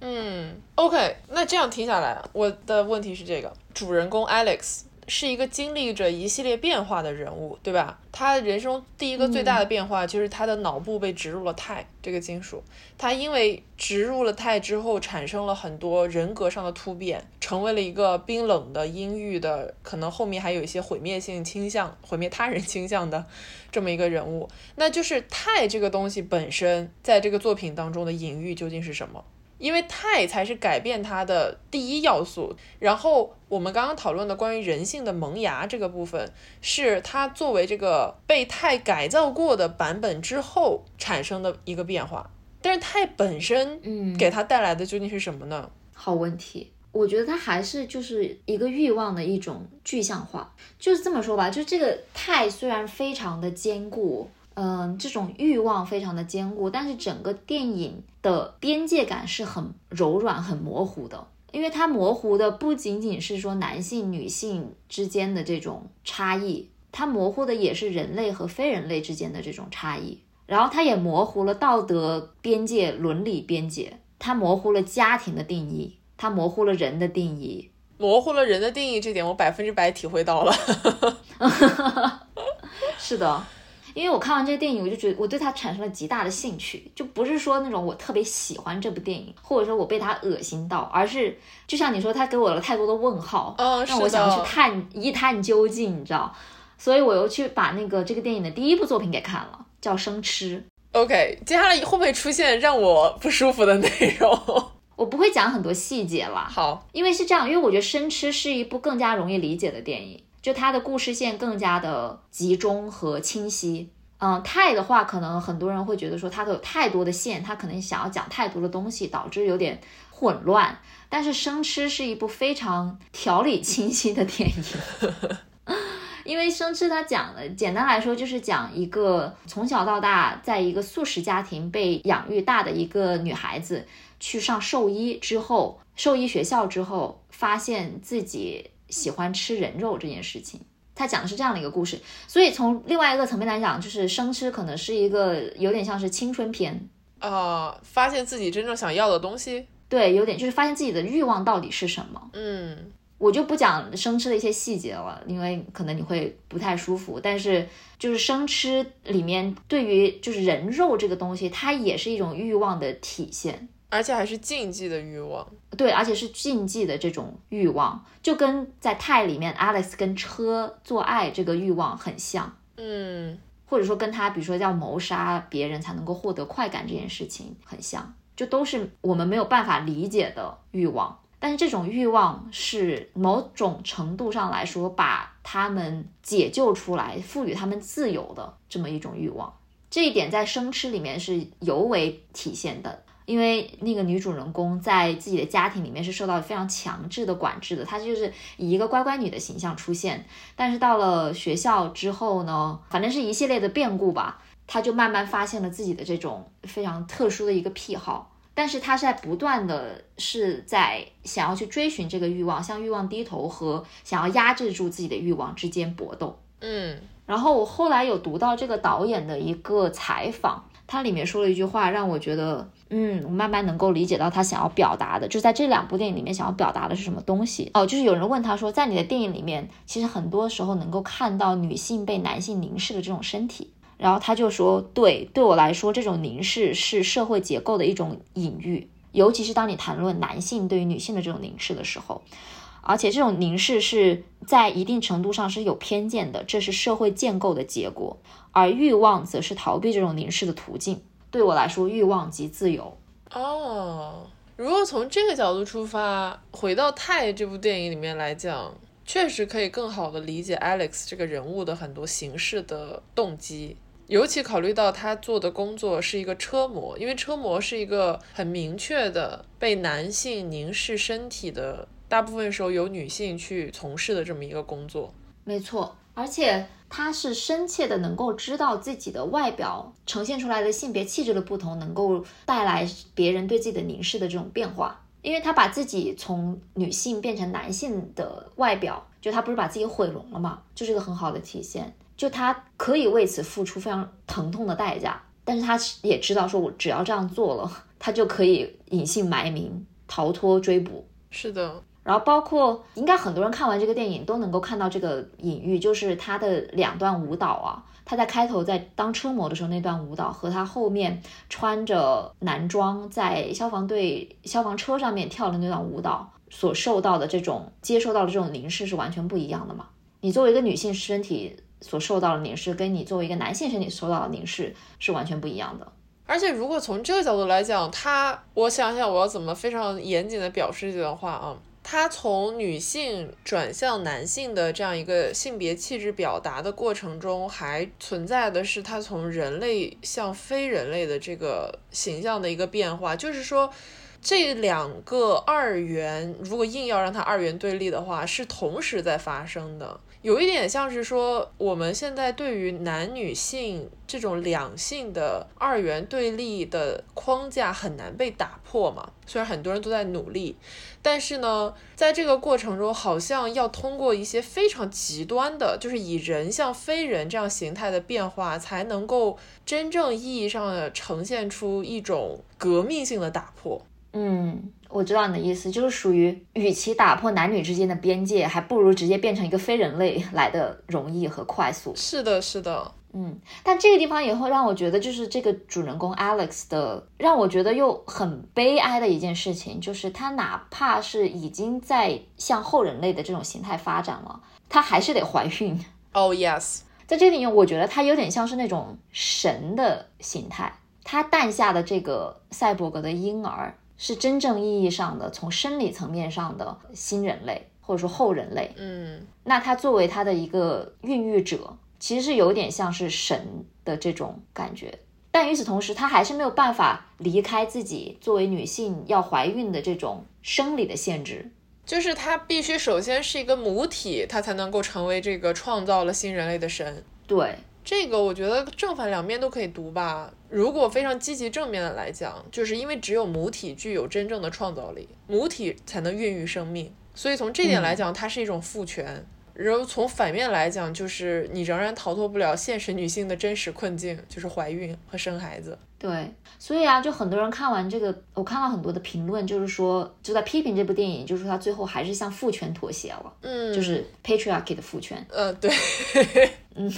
嗯，OK，那这样听下来，我的问题是这个：主人公 Alex 是一个经历着一系列变化的人物，对吧？他人生第一个最大的变化就是他的脑部被植入了钛这个金属，他因为植入了钛之后，产生了很多人格上的突变，成为了一个冰冷的、阴郁的，可能后面还有一些毁灭性倾向、毁灭他人倾向的这么一个人物。那就是钛这个东西本身，在这个作品当中的隐喻究竟是什么？因为钛才是改变它的第一要素，然后我们刚刚讨论的关于人性的萌芽这个部分，是它作为这个被钛改造过的版本之后产生的一个变化。但是钛本身，
嗯，
给它带来的究竟是什么呢？
好问题，我觉得它还是就是一个欲望的一种具象化，就是这么说吧，就这个钛虽然非常的坚固。嗯，这种欲望非常的坚固，但是整个电影的边界感是很柔软、很模糊的，因为它模糊的不仅仅是说男性、女性之间的这种差异，它模糊的也是人类和非人类之间的这种差异，然后它也模糊了道德边界、伦理边界，它模糊了家庭的定义，它模糊了人的定义，
模糊了人的定义，这点我百分之百体会到了。(laughs)
是的。因为我看完这个电影，我就觉得我对它产生了极大的兴趣，就不是说那种我特别喜欢这部电影，或者说我被它恶心到，而是就像你说，它给我了太多的问号，让我想要去探一探究竟，你知道？所以我又去把那个这个电影的第一部作品给看了，叫《生吃》。
OK，接下来会不会出现让我不舒服的内容？(laughs)
我不会讲很多细节了。
好，
因为是这样，因为我觉得《生吃》是一部更加容易理解的电影。就它的故事线更加的集中和清晰，嗯，太的话，可能很多人会觉得说它有太多的线，它可能想要讲太多的东西，导致有点混乱。但是《生吃》是一部非常条理清晰的电影，(laughs) 因为《生吃》它讲的，简单来说就是讲一个从小到大在一个素食家庭被养育大的一个女孩子，去上兽医之后，兽医学校之后，发现自己。喜欢吃人肉这件事情，他讲的是这样的一个故事。所以从另外一个层面来讲，就是生吃可能是一个有点像是青春片
啊，发现自己真正想要的东西。
对，有点就是发现自己的欲望到底是什么。
嗯，
我就不讲生吃的一些细节了，因为可能你会不太舒服。但是就是生吃里面对于就是人肉这个东西，它也是一种欲望的体现。
而且还是禁忌的欲望，
对，而且是禁忌的这种欲望，就跟在泰里面 Alex 跟车做爱这个欲望很像，
嗯，
或者说跟他比如说要谋杀别人才能够获得快感这件事情很像，就都是我们没有办法理解的欲望，但是这种欲望是某种程度上来说把他们解救出来，赋予他们自由的这么一种欲望，这一点在生吃里面是尤为体现的。因为那个女主人公在自己的家庭里面是受到非常强制的管制的，她就是以一个乖乖女的形象出现。但是到了学校之后呢，反正是一系列的变故吧，她就慢慢发现了自己的这种非常特殊的一个癖好。但是她是在不断的是在想要去追寻这个欲望，向欲望低头和想要压制住自己的欲望之间搏斗。
嗯，
然后我后来有读到这个导演的一个采访。他里面说了一句话，让我觉得，嗯，我慢慢能够理解到他想要表达的，就在这两部电影里面想要表达的是什么东西哦。就是有人问他说，在你的电影里面，其实很多时候能够看到女性被男性凝视的这种身体，然后他就说，对，对我来说，这种凝视是社会结构的一种隐喻，尤其是当你谈论男性对于女性的这种凝视的时候。而且这种凝视是在一定程度上是有偏见的，这是社会建构的结果。而欲望则是逃避这种凝视的途径。对我来说，欲望即自由。
哦，如果从这个角度出发，回到《泰》这部电影里面来讲，确实可以更好的理解 Alex 这个人物的很多形式的动机。尤其考虑到他做的工作是一个车模，因为车模是一个很明确的被男性凝视身体的。大部分时候由女性去从事的这么一个工作，
没错，而且她是深切的能够知道自己的外表呈现出来的性别气质的不同，能够带来别人对自己的凝视的这种变化，因为她把自己从女性变成男性的外表，就她不是把自己毁容了嘛？就是个很好的体现，就她可以为此付出非常疼痛的代价，但是她也知道说，我只要这样做了，她就可以隐姓埋名，逃脱追捕。
是的。
然后包括应该很多人看完这个电影都能够看到这个隐喻，就是他的两段舞蹈啊，他在开头在当车模的时候那段舞蹈，和他后面穿着男装在消防队消防车上面跳的那段舞蹈，所受到的这种接受到的这种凝视是完全不一样的嘛？你作为一个女性身体所受到的凝视，跟你作为一个男性身体受到的凝视是完全不一样的。
而且，如果从这个角度来讲，他，我想想，我要怎么非常严谨的表示这段话啊？他从女性转向男性的这样一个性别气质表达的过程中，还存在的是他从人类向非人类的这个形象的一个变化。就是说，这两个二元，如果硬要让它二元对立的话，是同时在发生的。有一点像是说，我们现在对于男女性这种两性的二元对立的框架很难被打破嘛？虽然很多人都在努力，但是呢，在这个过程中，好像要通过一些非常极端的，就是以人向非人这样形态的变化，才能够真正意义上的呈现出一种革命性的打破。
嗯。我知道你的意思，就是属于与其打破男女之间的边界，还不如直接变成一个非人类来的容易和快速。
是的，是的，
嗯。但这个地方也会让我觉得，就是这个主人公 Alex 的，让我觉得又很悲哀的一件事情，就是他哪怕是已经在向后人类的这种形态发展了，他还是得怀孕。
Oh yes，
在这里面，我觉得他有点像是那种神的形态，他诞下的这个赛博格的婴儿。是真正意义上的从生理层面上的新人类，或者说后人类。
嗯，
那他作为他的一个孕育者，其实是有点像是神的这种感觉。但与此同时，他还是没有办法离开自己作为女性要怀孕的这种生理的限制。
就是他必须首先是一个母体，他才能够成为这个创造了新人类的神。
对。
这个我觉得正反两面都可以读吧。如果非常积极正面的来讲，就是因为只有母体具有真正的创造力，母体才能孕育生命，所以从这点来讲，它是一种父权。然后从反面来讲，就是你仍然逃脱不了现实女性的真实困境，就是怀孕和生孩子。
对，所以啊，就很多人看完这个，我看到很多的评论，就是说就在批评这部电影，就是说他最后还是向父权妥协了，
嗯，
就是 patriarchy 的父权。
嗯，对，(laughs)
嗯，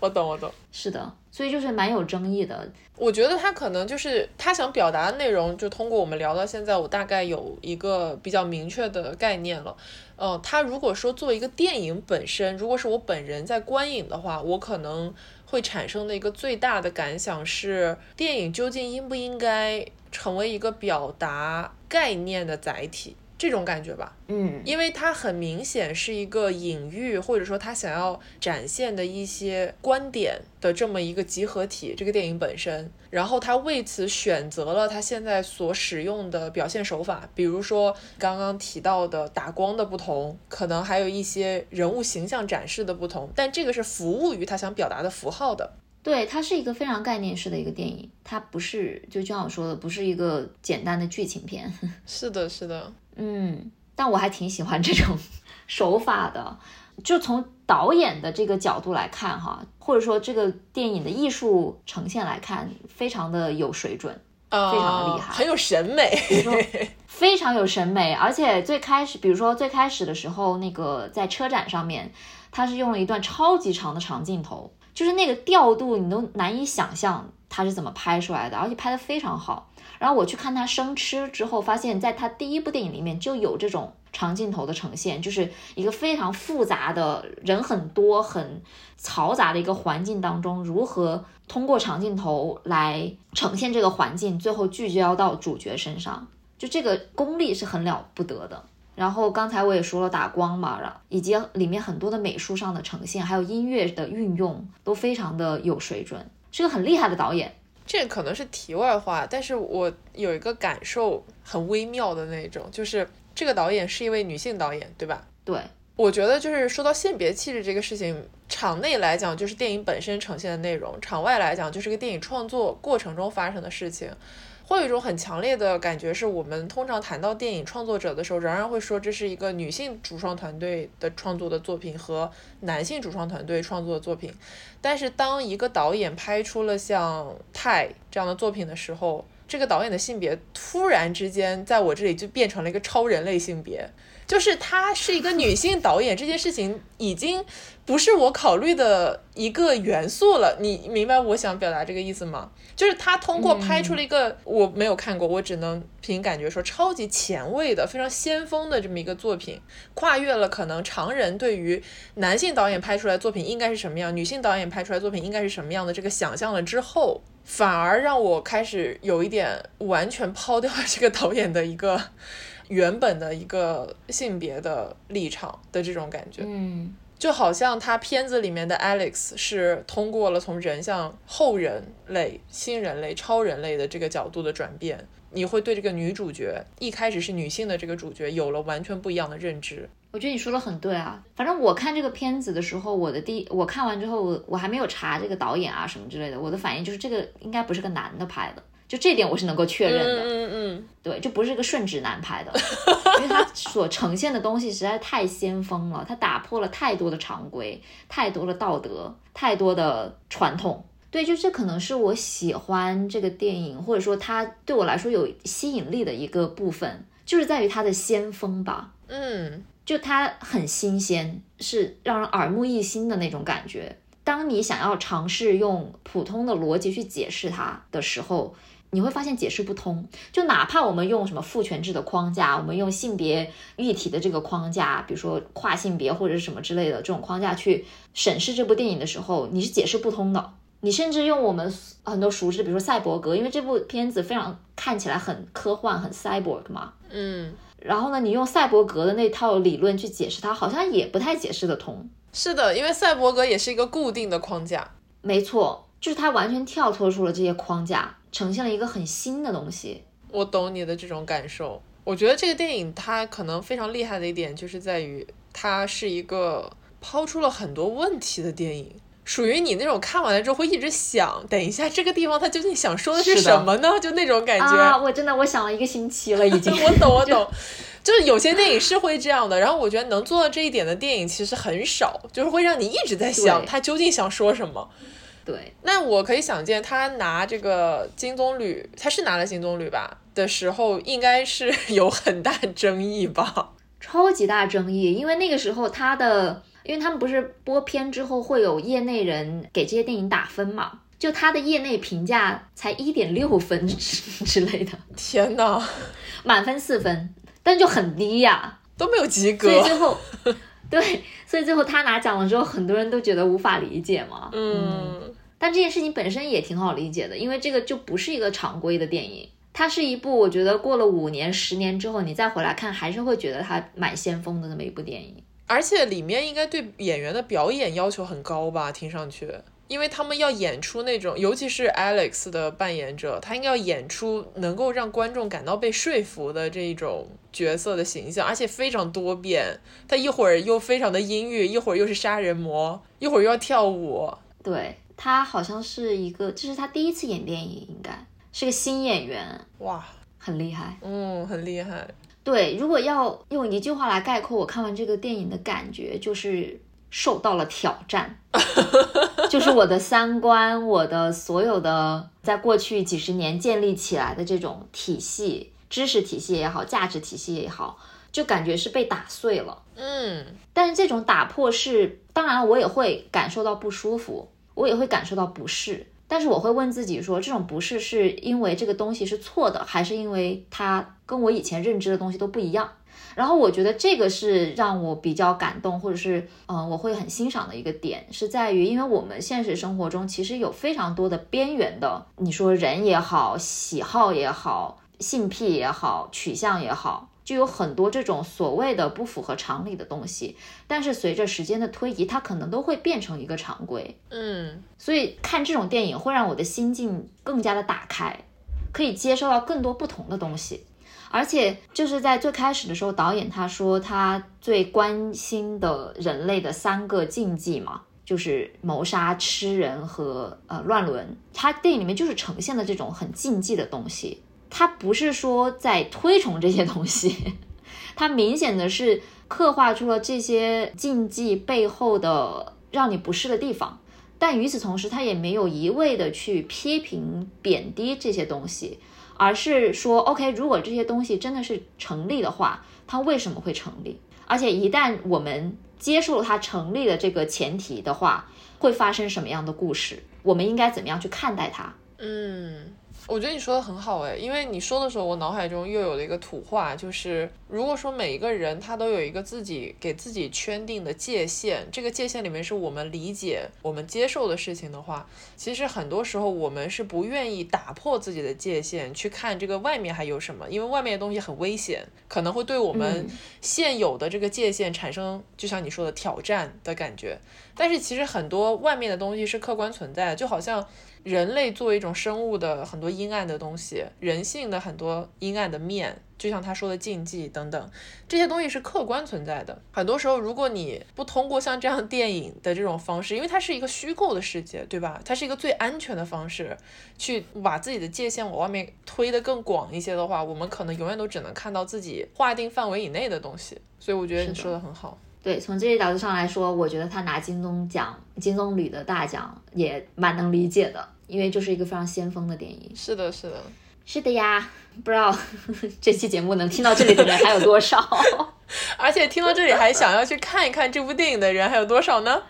我懂，我懂。
是的，所以就是蛮有争议的。
我觉得他可能就是他想表达的内容，就通过我们聊到现在，我大概有一个比较明确的概念了。嗯，他如果说作为一个电影本身，如果是我本人在观影的话，我可能会产生的一个最大的感想是，电影究竟应不应该成为一个表达概念的载体？这种感觉吧，
嗯，
因为它很明显是一个隐喻，或者说他想要展现的一些观点的这么一个集合体。这个电影本身，然后他为此选择了他现在所使用的表现手法，比如说刚刚提到的打光的不同，可能还有一些人物形象展示的不同，但这个是服务于他想表达的符号的。
对，它是一个非常概念式的一个电影，它不是就像我说的，不是一个简单的剧情片。(laughs)
是的，是的。
嗯，但我还挺喜欢这种 (laughs) 手法的。就从导演的这个角度来看，哈，或者说这个电影的艺术呈现来看，非常的有水准，非常的厉害，
很有审美，(laughs)
非常有审美。而且最开始，比如说最开始的时候，那个在车展上面，他是用了一段超级长的长镜头，就是那个调度你都难以想象他是怎么拍出来的，而且拍的非常好。然后我去看他生吃之后，发现在他第一部电影里面就有这种长镜头的呈现，就是一个非常复杂的人很多、很嘈杂的一个环境当中，如何通过长镜头来呈现这个环境，最后聚焦到主角身上，就这个功力是很了不得的。然后刚才我也说了打光嘛，然以及里面很多的美术上的呈现，还有音乐的运用都非常的有水准，是个很厉害的导演。
这可能是题外话，但是我有一个感受很微妙的那种，就是这个导演是一位女性导演，对吧？
对，
我觉得就是说到性别气质这个事情，场内来讲就是电影本身呈现的内容，场外来讲就是个电影创作过程中发生的事情。会有一种很强烈的感觉，是我们通常谈到电影创作者的时候，仍然会说这是一个女性主创团队的创作的作品和男性主创团队创作的作品。但是当一个导演拍出了像《泰》这样的作品的时候，这个导演的性别突然之间在我这里就变成了一个超人类性别。就是她是一个女性导演，这件事情已经不是我考虑的一个元素了。你明白我想表达这个意思吗？就是她通过拍出了一个我没有看过，我只能凭感觉说超级前卫的、非常先锋的这么一个作品，跨越了可能常人对于男性导演拍出来作品应该是什么样，女性导演拍出来作品应该是什么样的这个想象了之后，反而让我开始有一点完全抛掉了这个导演的一个。原本的一个性别的立场的这种感觉，
嗯，
就好像他片子里面的 Alex 是通过了从人向后人类、新人类、超人类的这个角度的转变，你会对这个女主角一开始是女性的这个主角有了完全不一样的认知。
我觉得你说的很对啊，反正我看这个片子的时候，我的第我看完之后，我我还没有查这个导演啊什么之类的，我的反应就是这个应该不是个男的拍的。就这点我是能够确认的，
嗯嗯，
对，就不是个顺直男拍的，因为他所呈现的东西实在太先锋了，他打破了太多的常规，太多的道德，太多的传统。对，就这可能是我喜欢这个电影，或者说它对我来说有吸引力的一个部分，就是在于它的先锋吧。
嗯，
就它很新鲜，是让人耳目一新的那种感觉。当你想要尝试用普通的逻辑去解释它的时候，你会发现解释不通，就哪怕我们用什么父权制的框架，我们用性别议题的这个框架，比如说跨性别或者是什么之类的这种框架去审视这部电影的时候，你是解释不通的。你甚至用我们很多熟知，比如说赛博格，因为这部片子非常看起来很科幻、很 cyborg 嘛，
嗯，
然后呢，你用赛博格的那套理论去解释它，好像也不太解释得通。
是的，因为赛博格也是一个固定的框架，
没错，就是它完全跳脱出了这些框架。呈现了一个很新的东西，
我懂你的这种感受。我觉得这个电影它可能非常厉害的一点，就是在于它是一个抛出了很多问题的电影，属于你那种看完了之后会一直想，等一下这个地方他究竟想说的是什么呢？就那种感觉。
啊，我真的我想了一个星期了，(laughs) 已经。
我懂，我懂，就是有些电影是会这样的。然后我觉得能做到这一点的电影其实很少，就是会让你一直在想他究竟想说什么。
对，
那我可以想见，他拿这个金棕榈，他是拿了金棕榈吧的时候，应该是 (laughs) 有很大争议吧？
超级大争议，因为那个时候他的，因为他们不是播片之后会有业内人给这些电影打分嘛，就他的业内评价才一点六分之 (laughs) 之类的。
天呐，
满分四分，但就很低呀，
都没有及格。
所以最后。对，所以最后他拿奖了之后，很多人都觉得无法理解嘛。
嗯，
但这件事情本身也挺好理解的，因为这个就不是一个常规的电影，它是一部我觉得过了五年、十年之后，你再回来看，还是会觉得它蛮先锋的那么一部电影。
而且里面应该对演员的表演要求很高吧？听上去。因为他们要演出那种，尤其是 Alex 的扮演者，他应该要演出能够让观众感到被说服的这种角色的形象，而且非常多变。他一会儿又非常的阴郁，一会儿又是杀人魔，一会儿又要跳舞。
对他好像是一个，这是他第一次演电影，应该是个新演员。
哇，
很厉害。
嗯，很厉害。
对，如果要用一句话来概括我看完这个电影的感觉，就是。受到了挑战，(laughs) 就是我的三观，我的所有的在过去几十年建立起来的这种体系、知识体系也好，价值体系也好，就感觉是被打碎了。
嗯，
但是这种打破是，当然我也会感受到不舒服，我也会感受到不适，但是我会问自己说，这种不适是因为这个东西是错的，还是因为它跟我以前认知的东西都不一样？然后我觉得这个是让我比较感动，或者是嗯，我会很欣赏的一个点，是在于，因为我们现实生活中其实有非常多的边缘的，你说人也好，喜好也好，性癖也好，取向也好，就有很多这种所谓的不符合常理的东西。但是随着时间的推移，它可能都会变成一个常规。
嗯，
所以看这种电影会让我的心境更加的打开，可以接受到更多不同的东西。而且就是在最开始的时候，导演他说他最关心的人类的三个禁忌嘛，就是谋杀、吃人和呃乱伦。他电影里面就是呈现的这种很禁忌的东西，他不是说在推崇这些东西，(laughs) 他明显的是刻画出了这些禁忌背后的让你不适的地方。但与此同时，他也没有一味的去批评、贬低这些东西，而是说，OK，如果这些东西真的是成立的话，它为什么会成立？而且一旦我们接受了它成立的这个前提的话，会发生什么样的故事？我们应该怎么样去看待它？
嗯。我觉得你说的很好哎，因为你说的时候，我脑海中又有了一个土话，就是如果说每一个人他都有一个自己给自己圈定的界限，这个界限里面是我们理解、我们接受的事情的话，其实很多时候我们是不愿意打破自己的界限去看这个外面还有什么，因为外面的东西很危险，可能会对我们现有的这个界限产生，就像你说的挑战的感觉。但是其实很多外面的东西是客观存在的，就好像。人类作为一种生物的很多阴暗的东西，人性的很多阴暗的面，就像他说的禁忌等等，这些东西是客观存在的。很多时候，如果你不通过像这样电影的这种方式，因为它是一个虚构的世界，对吧？它是一个最安全的方式，去把自己的界限往外面推得更广一些的话，我们可能永远都只能看到自己划定范围以内的东西。所以我觉得你说的很好。
对，从这些角度上来说，我觉得他拿金棕奖、金棕榈的大奖也蛮能理解的。因为就是一个非常先锋的电影，
是的，是的，
是的呀。不知道这期节目能听到这里的人还有多少？(laughs)
而且听到这里还想要去看一看这部电影的人还有多少呢？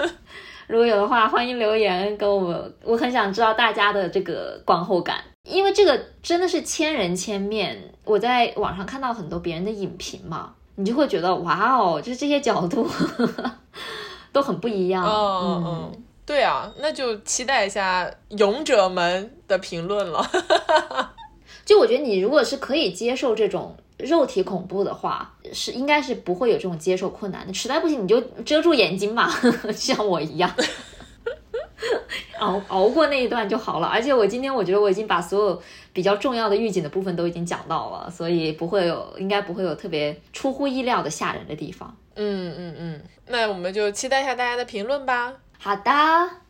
(laughs)
如果有的话，欢迎留言跟我们。我很想知道大家的这个观后感，因为这个真的是千人千面。我在网上看到很多别人的影评嘛，你就会觉得哇哦，就是这些角度 (laughs) 都很不一样。
嗯嗯。对啊，那就期待一下勇者们的评论了。(laughs)
就我觉得，你如果是可以接受这种肉体恐怖的话，是应该是不会有这种接受困难的。实在不行，你就遮住眼睛嘛，(laughs) 像我一样，(laughs) 熬熬过那一段就好了。而且我今天我觉得我已经把所有比较重要的预警的部分都已经讲到了，所以不会有，应该不会有特别出乎意料的吓人的地方。
嗯嗯嗯，那我们就期待一下大家的评论吧。
好的，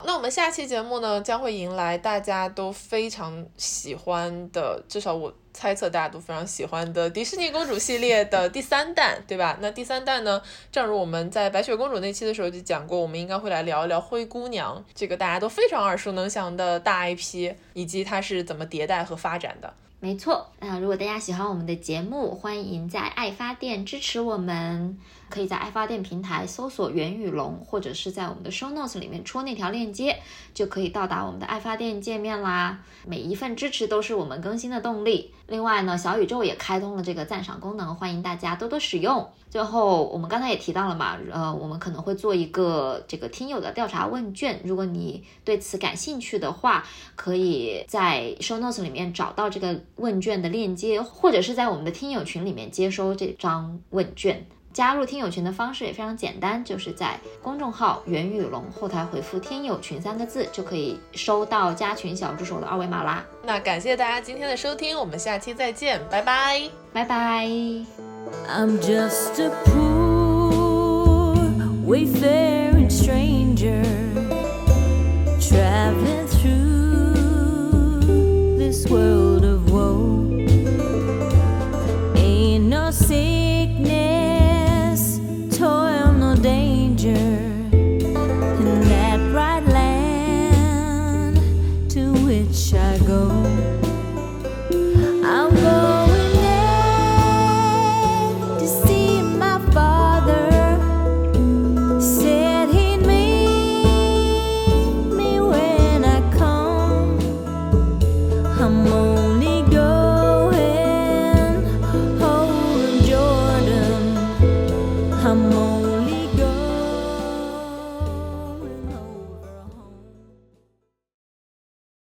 那我们下期节目呢，将会迎来大家都非常喜欢的，至少我猜测大家都非常喜欢的迪士尼公主系列的第三弹，对吧？(laughs) 那第三弹呢，正如我们在白雪公主那期的时候就讲过，我们应该会来聊一聊灰姑娘这个大家都非常耳熟能详的大 IP，以及它是怎么迭代和发展的。
没错，那如果大家喜欢我们的节目，欢迎在爱发电支持我们，可以在爱发电平台搜索袁宇龙，或者是在我们的 show notes 里面戳那条链接，就可以到达我们的爱发电界面啦。每一份支持都是我们更新的动力。另外呢，小宇宙也开通了这个赞赏功能，欢迎大家多多使用。最后，我们刚才也提到了嘛，呃，我们可能会做一个这个听友的调查问卷，如果你对此感兴趣的话，可以在 show notes 里面找到这个问卷的链接，或者是在我们的听友群里面接收这张问卷。加入听友群的方式也非常简单，就是在公众号“袁宇龙”后台回复“听友群”三个字，就可以收到加群小助手的二维码啦。
那感谢大家今天的收听，我们下期再见，拜拜，
拜拜。
I'm just a poor wayfaring stranger traveling through this world